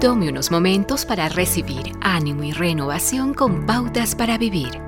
Tome unos momentos para recibir ánimo y renovación con pautas para vivir.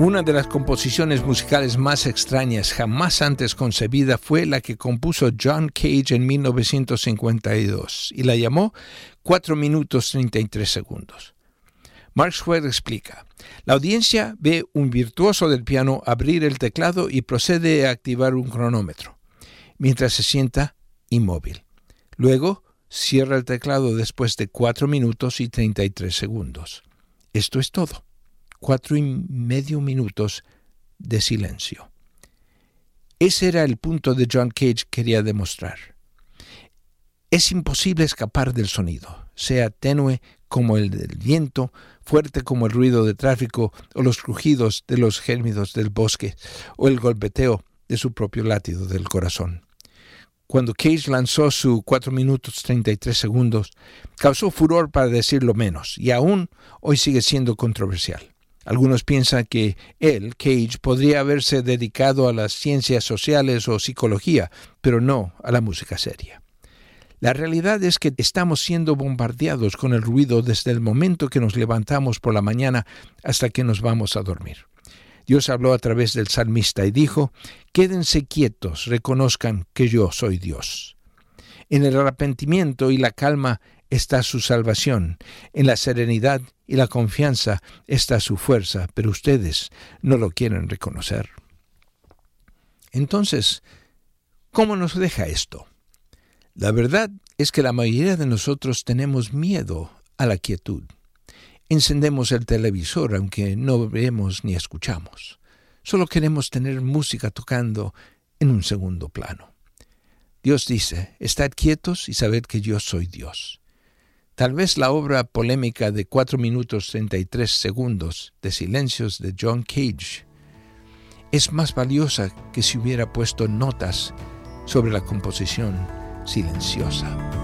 Una de las composiciones musicales más extrañas jamás antes concebida fue la que compuso John Cage en 1952 y la llamó 4 minutos 33 segundos. Mark explica, la audiencia ve un virtuoso del piano abrir el teclado y procede a activar un cronómetro, mientras se sienta inmóvil. Luego, cierra el teclado después de 4 minutos y 33 segundos. Esto es todo cuatro y medio minutos de silencio. Ese era el punto de John Cage quería demostrar. Es imposible escapar del sonido, sea tenue como el del viento, fuerte como el ruido de tráfico o los crujidos de los gérmidos del bosque o el golpeteo de su propio latido del corazón. Cuando Cage lanzó su 4 minutos 33 segundos, causó furor para decirlo menos, y aún hoy sigue siendo controversial. Algunos piensan que él, Cage, podría haberse dedicado a las ciencias sociales o psicología, pero no a la música seria. La realidad es que estamos siendo bombardeados con el ruido desde el momento que nos levantamos por la mañana hasta que nos vamos a dormir. Dios habló a través del salmista y dijo, Quédense quietos, reconozcan que yo soy Dios. En el arrepentimiento y la calma está su salvación, en la serenidad y la confianza está su fuerza, pero ustedes no lo quieren reconocer. Entonces, ¿cómo nos deja esto? La verdad es que la mayoría de nosotros tenemos miedo a la quietud. Encendemos el televisor aunque no vemos ni escuchamos. Solo queremos tener música tocando en un segundo plano. Dios dice, estad quietos y sabed que yo soy Dios. Tal vez la obra polémica de 4 minutos 33 segundos de silencios de John Cage es más valiosa que si hubiera puesto notas sobre la composición silenciosa.